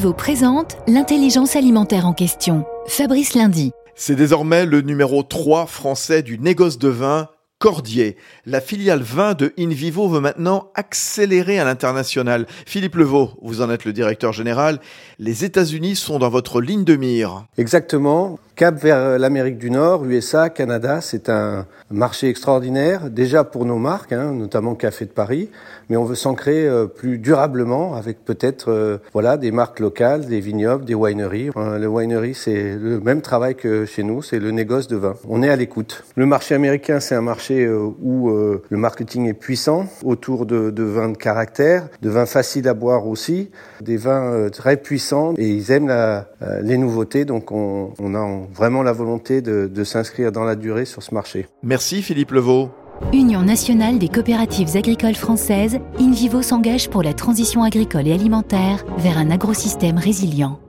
InVivo présente l'intelligence alimentaire en question. Fabrice Lundi. C'est désormais le numéro 3 français du négoce de vin Cordier. La filiale vin de InVivo veut maintenant accélérer à l'international. Philippe Levaux, vous en êtes le directeur général. Les États-Unis sont dans votre ligne de mire. Exactement. Cap vers l'Amérique du Nord, USA, Canada, c'est un marché extraordinaire, déjà pour nos marques, hein, notamment Café de Paris, mais on veut s'ancrer euh, plus durablement avec peut-être euh, voilà des marques locales, des vignobles, des wineries. Euh, le winery, c'est le même travail que chez nous, c'est le négoce de vin. On est à l'écoute. Le marché américain, c'est un marché où le marketing est puissant, autour de, de vins de caractère, de vins faciles à boire aussi, des vins très puissants, et ils aiment la, les nouveautés, donc on, on a vraiment la volonté de, de s'inscrire dans la durée sur ce marché. Merci Philippe Levaux. Union nationale des coopératives agricoles françaises, InVivo s'engage pour la transition agricole et alimentaire vers un agrosystème résilient.